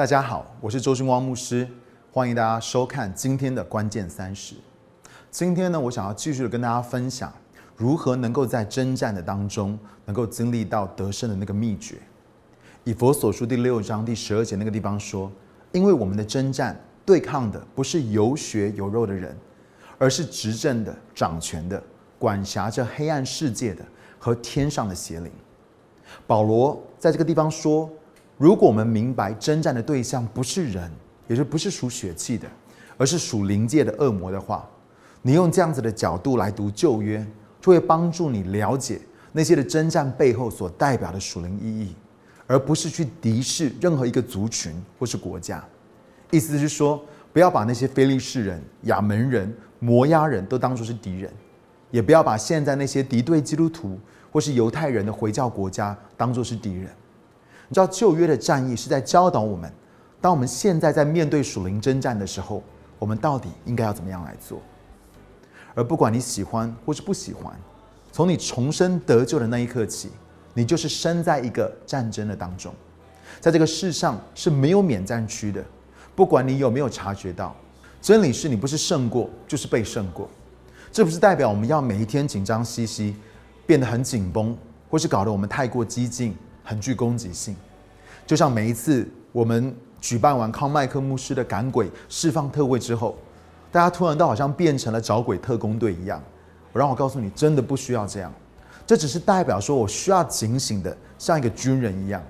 大家好，我是周勋光牧师，欢迎大家收看今天的关键三十。今天呢，我想要继续的跟大家分享如何能够在征战的当中能够经历到得胜的那个秘诀。以佛所书第六章第十二节那个地方说：“因为我们的征战对抗的不是有血有肉的人，而是执政的、掌权的、管辖着黑暗世界的和天上的邪灵。”保罗在这个地方说。如果我们明白征战的对象不是人，也就不是属血气的，而是属灵界的恶魔的话，你用这样子的角度来读旧约，就会帮助你了解那些的征战背后所代表的属灵意义，而不是去敌视任何一个族群或是国家。意思是说，不要把那些非利士人、亚门人、摩押人都当作是敌人，也不要把现在那些敌对基督徒或是犹太人的回教国家当作是敌人。你知道旧约的战役是在教导我们，当我们现在在面对属灵征战的时候，我们到底应该要怎么样来做？而不管你喜欢或是不喜欢，从你重生得救的那一刻起，你就是身在一个战争的当中，在这个世上是没有免战区的。不管你有没有察觉到，真理是你不是胜过，就是被胜过。这不是代表我们要每一天紧张兮兮，变得很紧绷，或是搞得我们太过激进。很具攻击性，就像每一次我们举办完康麦克牧师的赶鬼释放特会之后，大家突然都好像变成了找鬼特工队一样。我让我告诉你，真的不需要这样。这只是代表说我需要警醒的，像一个军人一样。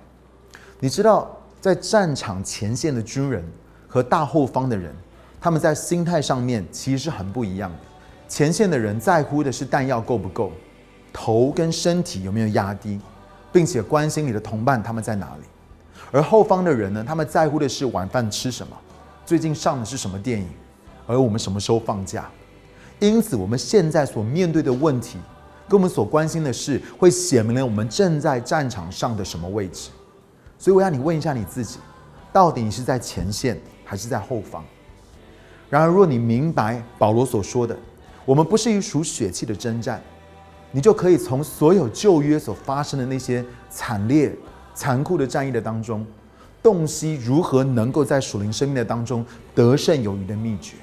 你知道，在战场前线的军人和大后方的人，他们在心态上面其实是很不一样的。前线的人在乎的是弹药够不够，头跟身体有没有压低。并且关心你的同伴他们在哪里，而后方的人呢？他们在乎的是晚饭吃什么，最近上的是什么电影，而我们什么时候放假？因此，我们现在所面对的问题，跟我们所关心的事，会写明了我们正在战场上的什么位置。所以，我要你问一下你自己：到底你是在前线还是在后方？然而，若你明白保罗所说的，我们不是一属血气的征战。你就可以从所有旧约所发生的那些惨烈、残酷的战役的当中，洞悉如何能够在属灵生命的当中得胜有余的秘诀。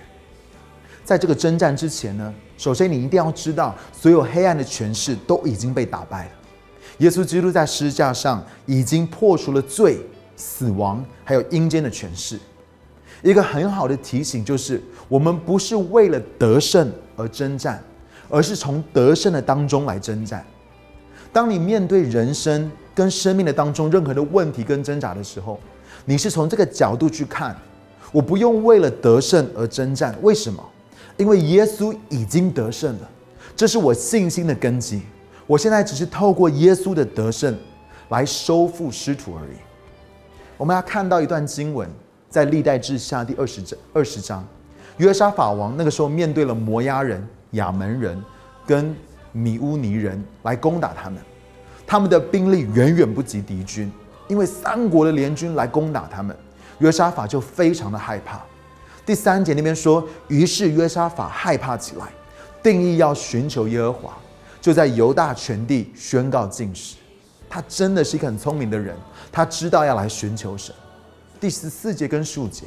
在这个征战之前呢，首先你一定要知道，所有黑暗的权势都已经被打败了。耶稣基督在十字架上已经破除了罪、死亡还有阴间的权势。一个很好的提醒就是，我们不是为了得胜而征战。而是从得胜的当中来征战。当你面对人生跟生命的当中任何的问题跟挣扎的时候，你是从这个角度去看，我不用为了得胜而征战。为什么？因为耶稣已经得胜了，这是我信心的根基。我现在只是透过耶稣的得胜来收复失土而已。我们要看到一段经文，在历代志下第二十章二十章，约沙法王那个时候面对了摩押人。亚门人跟米乌尼人来攻打他们，他们的兵力远远不及敌军，因为三国的联军来攻打他们，约沙法就非常的害怕。第三节那边说，于是约沙法害怕起来，定义要寻求耶和华，就在犹大全地宣告禁食。他真的是一个很聪明的人，他知道要来寻求神。第十四节跟十五节。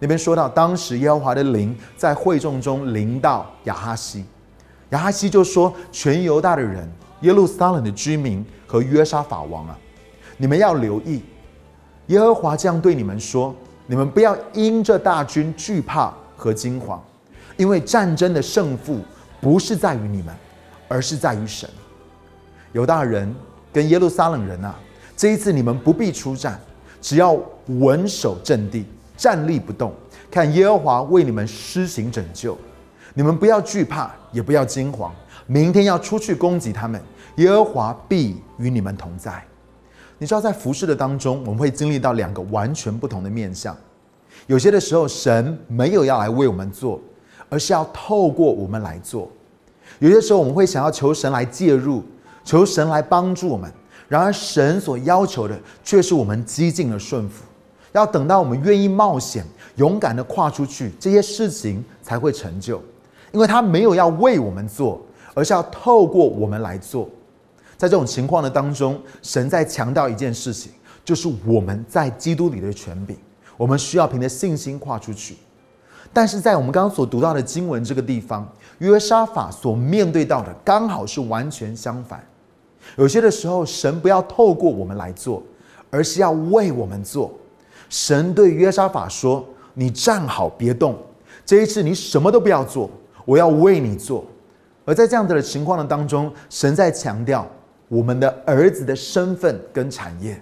那边说到，当时耶和华的灵在会众中临到亚哈西，亚哈西就说：“全犹大的人、耶路撒冷的居民和约沙法王啊，你们要留意，耶和华这样对你们说：你们不要因这大军惧怕和惊慌，因为战争的胜负不是在于你们，而是在于神。犹大人跟耶路撒冷人啊，这一次你们不必出战，只要稳守阵地。”站立不动，看耶和华为你们施行拯救。你们不要惧怕，也不要惊慌。明天要出去攻击他们，耶和华必与你们同在。你知道，在服饰的当中，我们会经历到两个完全不同的面相。有些的时候，神没有要来为我们做，而是要透过我们来做。有些时候，我们会想要求神来介入，求神来帮助我们。然而，神所要求的却是我们激进的顺服。要等到我们愿意冒险、勇敢的跨出去，这些事情才会成就。因为他没有要为我们做，而是要透过我们来做。在这种情况的当中，神在强调一件事情，就是我们在基督里的权柄。我们需要凭着信心跨出去。但是在我们刚刚所读到的经文这个地方，约沙法所面对到的刚好是完全相反。有些的时候，神不要透过我们来做，而是要为我们做。神对约沙法说：“你站好，别动。这一次你什么都不要做，我要为你做。”而在这样子的情况的当中，神在强调我们的儿子的身份跟产业。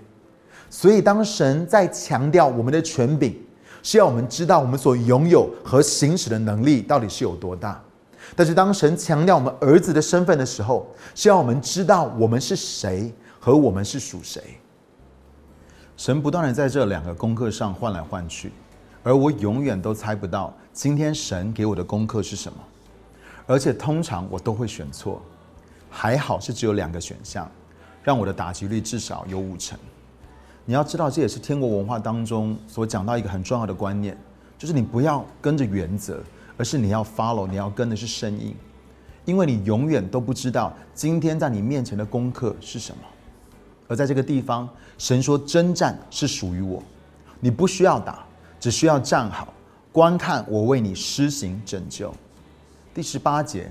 所以，当神在强调我们的权柄，是要我们知道我们所拥有和行使的能力到底是有多大。但是，当神强调我们儿子的身份的时候，是要我们知道我们是谁和我们是属谁。神不断的在这两个功课上换来换去，而我永远都猜不到今天神给我的功课是什么，而且通常我都会选错。还好是只有两个选项，让我的打击率至少有五成。你要知道，这也是天国文化当中所讲到一个很重要的观念，就是你不要跟着原则，而是你要 follow，你要跟的是声音，因为你永远都不知道今天在你面前的功课是什么。而在这个地方，神说：“征战是属于我，你不需要打，只需要站好，观看我为你施行拯救。”第十八节，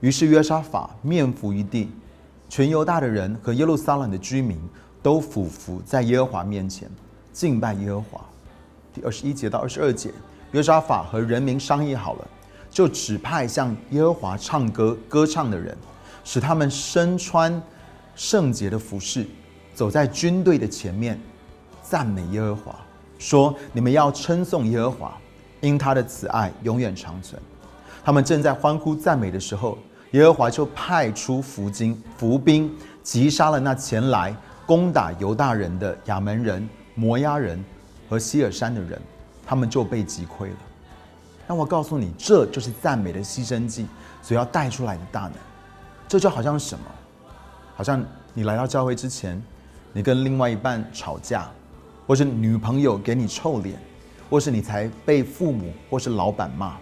于是约沙法面伏于地，全犹大的人和耶路撒冷的居民都俯伏在耶和华面前敬拜耶和华。第二十一节到二十二节，约沙法和人民商议好了，就指派向耶和华唱歌歌唱的人，使他们身穿圣洁的服饰。走在军队的前面，赞美耶和华，说：“你们要称颂耶和华，因他的慈爱永远长存。”他们正在欢呼赞美的时候，耶和华就派出伏兵，伏兵击杀了那前来攻打犹大人的亚门人、摩押人和希尔山的人，他们就被击溃了。让我告诉你，这就是赞美的牺牲祭所要带出来的大能。这就好像什么？好像你来到教会之前。你跟另外一半吵架，或是女朋友给你臭脸，或是你才被父母或是老板骂，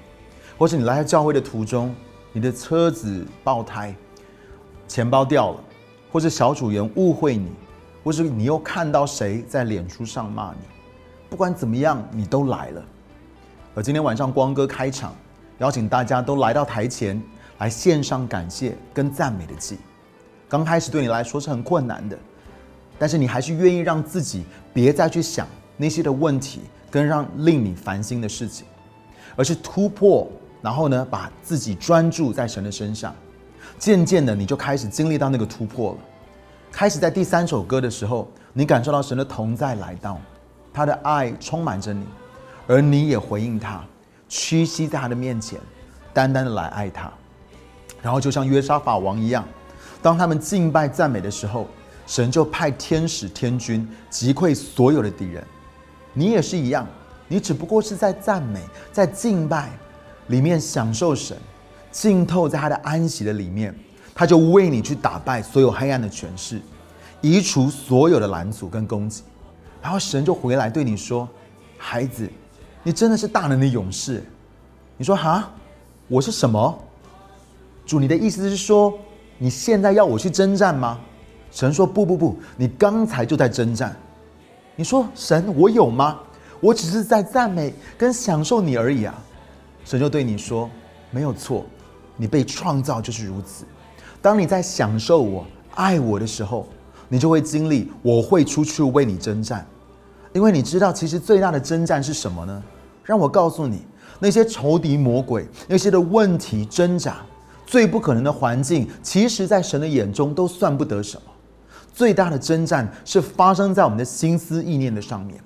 或是你来到教会的途中，你的车子爆胎，钱包掉了，或是小组员误会你，或是你又看到谁在脸书上骂你，不管怎么样，你都来了。而今天晚上光哥开场，邀请大家都来到台前来献上感谢跟赞美的祭。刚开始对你来说是很困难的。但是你还是愿意让自己别再去想那些的问题跟让令你烦心的事情，而是突破，然后呢，把自己专注在神的身上。渐渐的，你就开始经历到那个突破了。开始在第三首歌的时候，你感受到神的同在来到，他的爱充满着你，而你也回应他，屈膝在他的面前，单单的来爱他。然后就像约沙法王一样，当他们敬拜赞美的时候。神就派天使天军击溃所有的敌人，你也是一样，你只不过是在赞美、在敬拜里面享受神，浸透在他的安息的里面，他就为你去打败所有黑暗的权势，移除所有的拦阻跟攻击，然后神就回来对你说：“孩子，你真的是大能的勇士。”你说：“哈，我是什么？”主，你的意思是说，你现在要我去征战吗？神说：“不不不，你刚才就在征战。你说神，我有吗？我只是在赞美跟享受你而已啊。”神就对你说：“没有错，你被创造就是如此。当你在享受我、爱我的时候，你就会经历我会出去为你征战。因为你知道，其实最大的征战是什么呢？让我告诉你，那些仇敌魔鬼、那些的问题挣扎、最不可能的环境，其实在神的眼中都算不得什么。”最大的征战是发生在我们的心思意念的上面。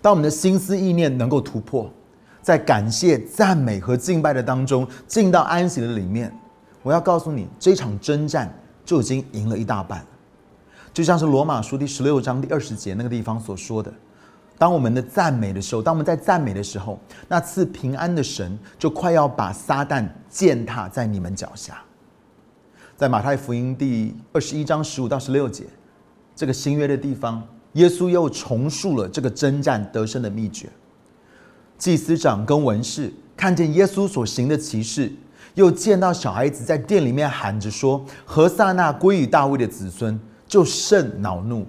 当我们的心思意念能够突破，在感谢、赞美和敬拜的当中，进到安息的里面，我要告诉你，这场征战就已经赢了一大半。就像是罗马书第十六章第二十节那个地方所说的：“当我们的赞美的时候，当我们在赞美的时候，那赐平安的神就快要把撒旦践踏在你们脚下。”在马太福音第二十一章十五到十六节。这个新约的地方，耶稣又重述了这个征战得胜的秘诀。祭司长跟文士看见耶稣所行的奇事，又见到小孩子在殿里面喊着说：“何萨那归于大卫的子孙”，就甚恼怒，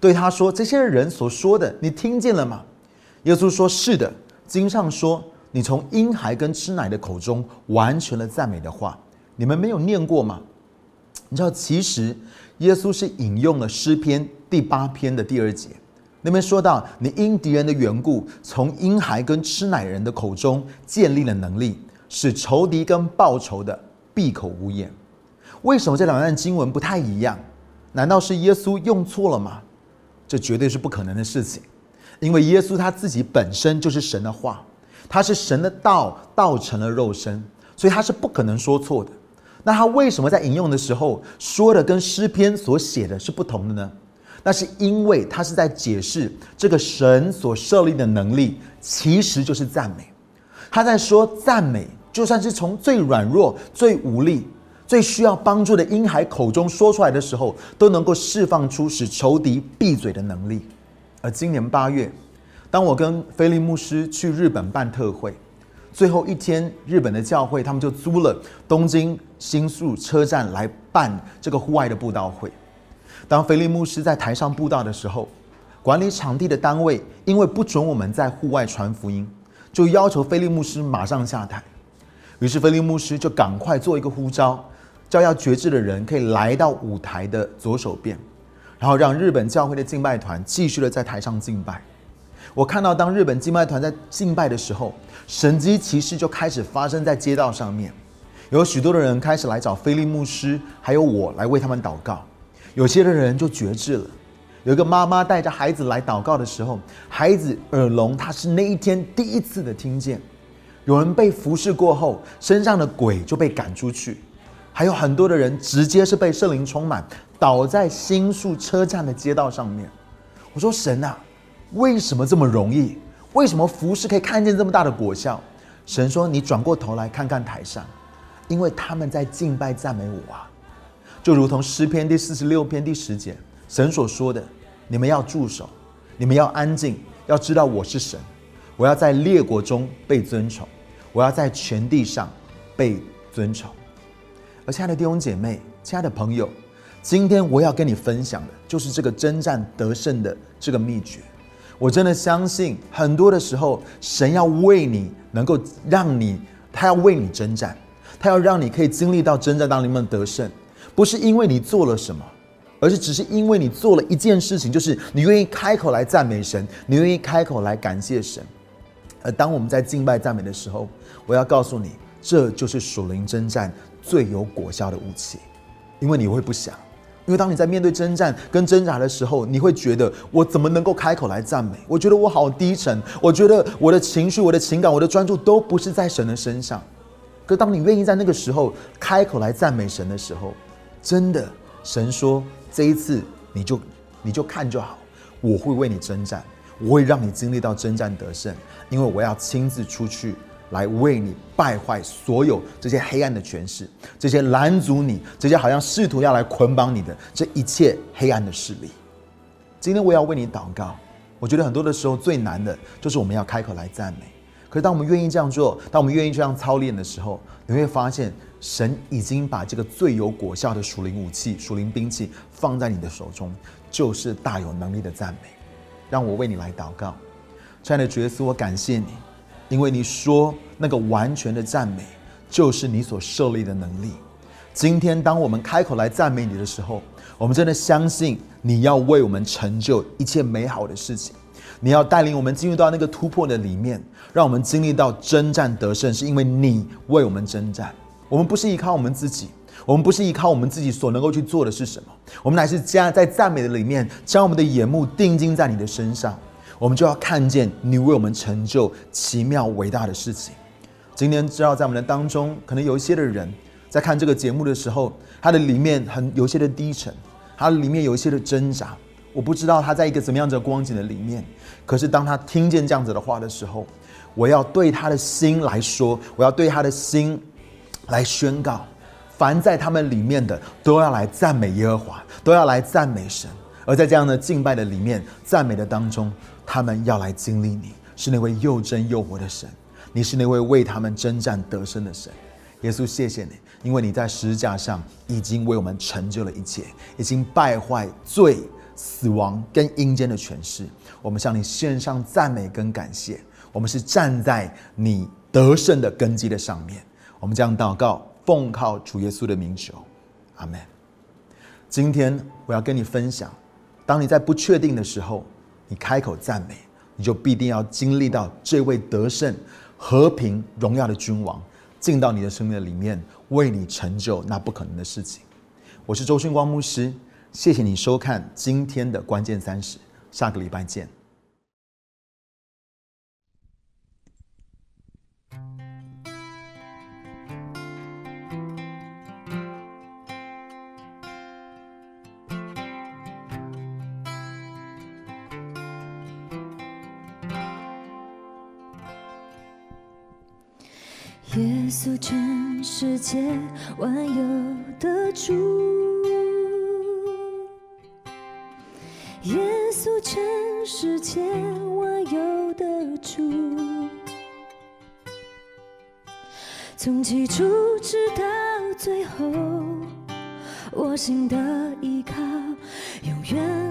对他说：“这些人所说的，你听见了吗？”耶稣说：“是的，经上说，你从婴孩跟吃奶的口中完成了赞美的话，你们没有念过吗？”你知道，其实耶稣是引用了诗篇第八篇的第二节，那边说到：“你因敌人的缘故，从婴孩跟吃奶人的口中建立了能力，使仇敌跟报仇的闭口无言。”为什么这两段经文不太一样？难道是耶稣用错了吗？这绝对是不可能的事情，因为耶稣他自己本身就是神的话，他是神的道，道成了肉身，所以他是不可能说错的。那他为什么在引用的时候说的跟诗篇所写的是不同的呢？那是因为他是在解释这个神所设立的能力其实就是赞美。他在说赞美，就算是从最软弱、最无力。最需要帮助的婴孩口中说出来的时候，都能够释放出使仇敌闭嘴的能力。而今年八月，当我跟菲利牧师去日本办特会，最后一天，日本的教会他们就租了东京新宿车站来办这个户外的布道会。当菲利牧师在台上布道的时候，管理场地的单位因为不准我们在户外传福音，就要求菲利牧师马上下台。于是菲利牧师就赶快做一个呼召。叫要觉志的人可以来到舞台的左手边，然后让日本教会的敬拜团继续的在台上敬拜。我看到当日本敬拜团在敬拜的时候，神机骑士就开始发生在街道上面，有许多的人开始来找菲利牧师，还有我来为他们祷告。有些的人就绝志了。有一个妈妈带着孩子来祷告的时候，孩子耳聋，他是那一天第一次的听见。有人被服侍过后，身上的鬼就被赶出去。还有很多的人直接是被圣灵充满，倒在新宿车站的街道上面。我说神啊，为什么这么容易？为什么服侍可以看见这么大的果效？神说：“你转过头来看看台上，因为他们在敬拜赞美我啊，就如同诗篇第四十六篇第十节神所说的：你们要住手，你们要安静，要知道我是神，我要在列国中被尊崇，我要在全地上被尊崇。”而亲爱的弟兄姐妹，亲爱的朋友，今天我要跟你分享的就是这个征战得胜的这个秘诀。我真的相信，很多的时候，神要为你能够让你，他要为你征战，他要让你可以经历到征战当中的得胜，不是因为你做了什么，而是只是因为你做了一件事情，就是你愿意开口来赞美神，你愿意开口来感谢神。而当我们在敬拜赞美的时候，我要告诉你，这就是属灵征战。最有果效的武器，因为你会不想，因为当你在面对征战跟挣扎的时候，你会觉得我怎么能够开口来赞美？我觉得我好低沉，我觉得我的情绪、我的情感、我的专注都不是在神的身上。可当你愿意在那个时候开口来赞美神的时候，真的，神说这一次你就你就看就好，我会为你征战，我会让你经历到征战得胜，因为我要亲自出去。来为你败坏所有这些黑暗的权势，这些拦阻你，这些好像试图要来捆绑你的这一切黑暗的势力。今天我要为你祷告。我觉得很多的时候最难的就是我们要开口来赞美。可是当我们愿意这样做，当我们愿意这样操练的时候，你会发现神已经把这个最有果效的属灵武器、属灵兵器放在你的手中，就是大有能力的赞美。让我为你来祷告，亲爱的主耶稣，我感谢你。因为你说那个完全的赞美，就是你所设立的能力。今天当我们开口来赞美你的时候，我们真的相信你要为我们成就一切美好的事情。你要带领我们进入到那个突破的里面，让我们经历到征战得胜，是因为你为我们征战。我们不是依靠我们自己，我们不是依靠我们自己所能够去做的是什么，我们乃是加在赞美的里面，将我们的眼目定睛在你的身上。我们就要看见你为我们成就奇妙伟大的事情。今天知道在我们的当中，可能有一些的人在看这个节目的时候，他的里面很有些的低沉，他里面有一些的挣扎。我不知道他在一个怎么样的光景的里面，可是当他听见这样子的话的时候，我要对他的心来说，我要对他的心来宣告：凡在他们里面的，都要来赞美耶和华，都要来赞美神。而在这样的敬拜的里面，赞美的当中。他们要来经历你，是那位又真又活的神，你是那位为他们征战得胜的神。耶稣，谢谢你，因为你在十字架上已经为我们成就了一切，已经败坏罪死亡跟阴间的权势。我们向你献上赞美跟感谢。我们是站在你得胜的根基的上面。我们将祷告，奉靠主耶稣的名求，阿门。今天我要跟你分享，当你在不确定的时候，你开口赞美，你就必定要经历到这位得胜、和平、荣耀的君王进到你的生命里面，为你成就那不可能的事情。我是周迅光牧师，谢谢你收看今天的关键三十，下个礼拜见。耶稣，全世界万有的主；耶稣，全世界万有的主。从起初直到最后，我心的依靠永远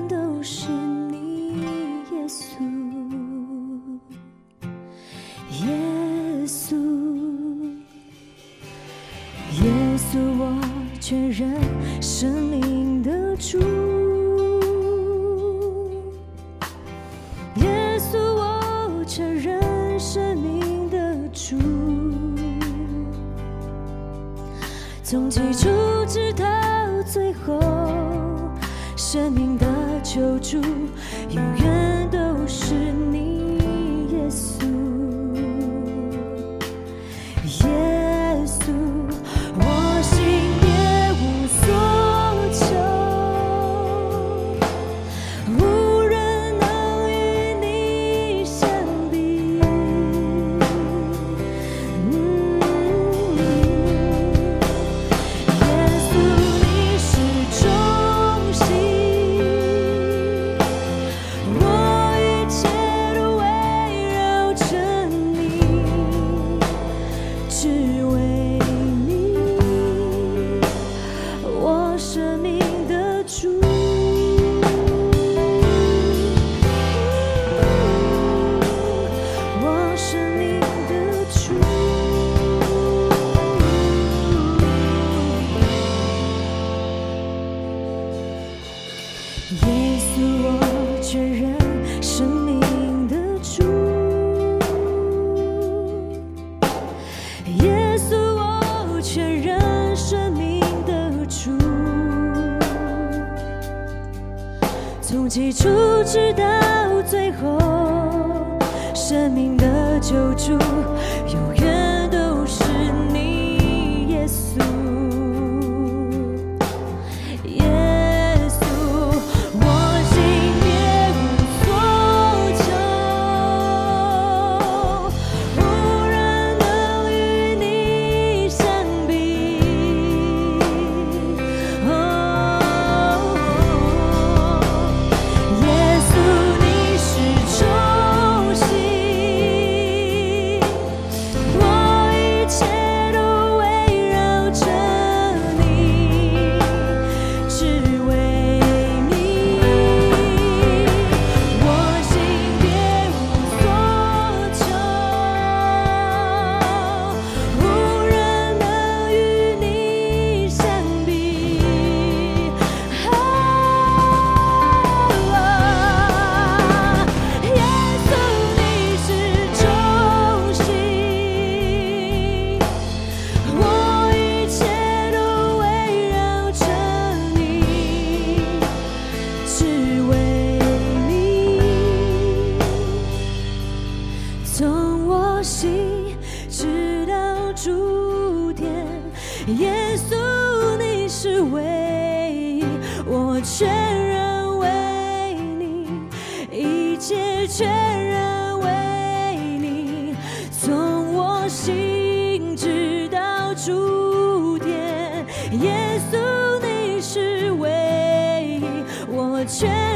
从起初直到最后，生命的救助，永远却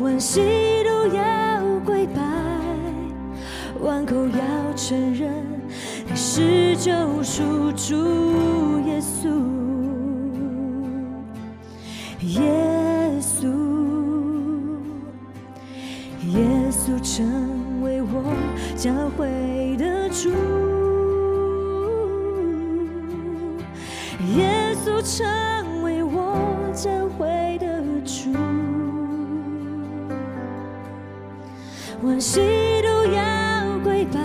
万膝都要跪拜，万口要承认你是救赎主耶稣，耶稣，耶稣成为我教会。喜怒要跪拜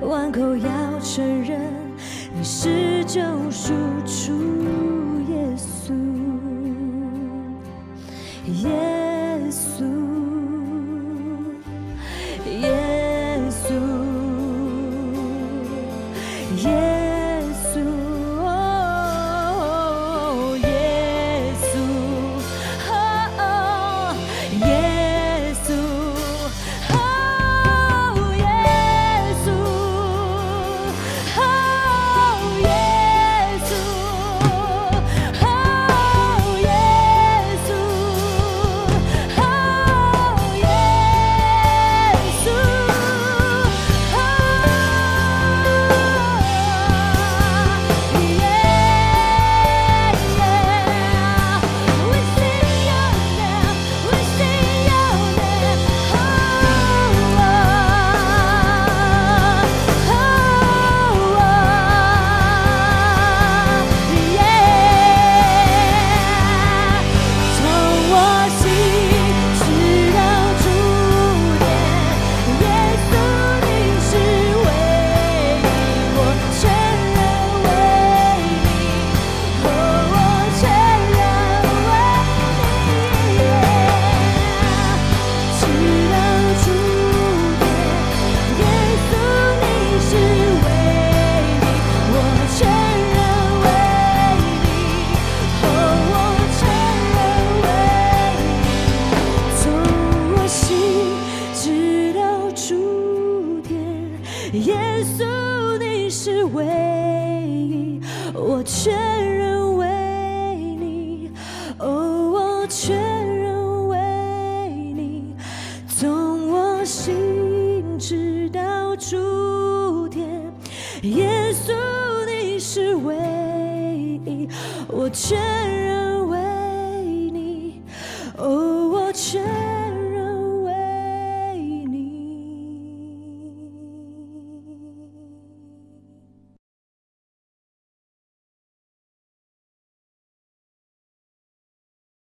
万口要承认你是救赎主耶稣。